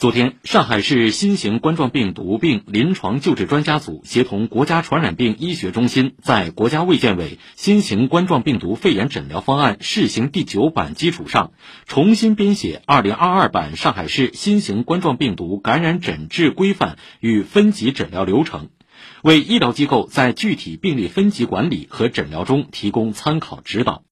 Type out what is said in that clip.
昨天，上海市新型冠状病毒病临床救治专家组协同国家传染病医学中心在国家卫健委新型冠状病毒肺炎诊疗方案试行第九版基础上，重新编写2022版上海市新型冠状病毒感染诊治规范与分级诊疗流程，为医疗机构在具体病例分级管理和诊疗中提供参考指导。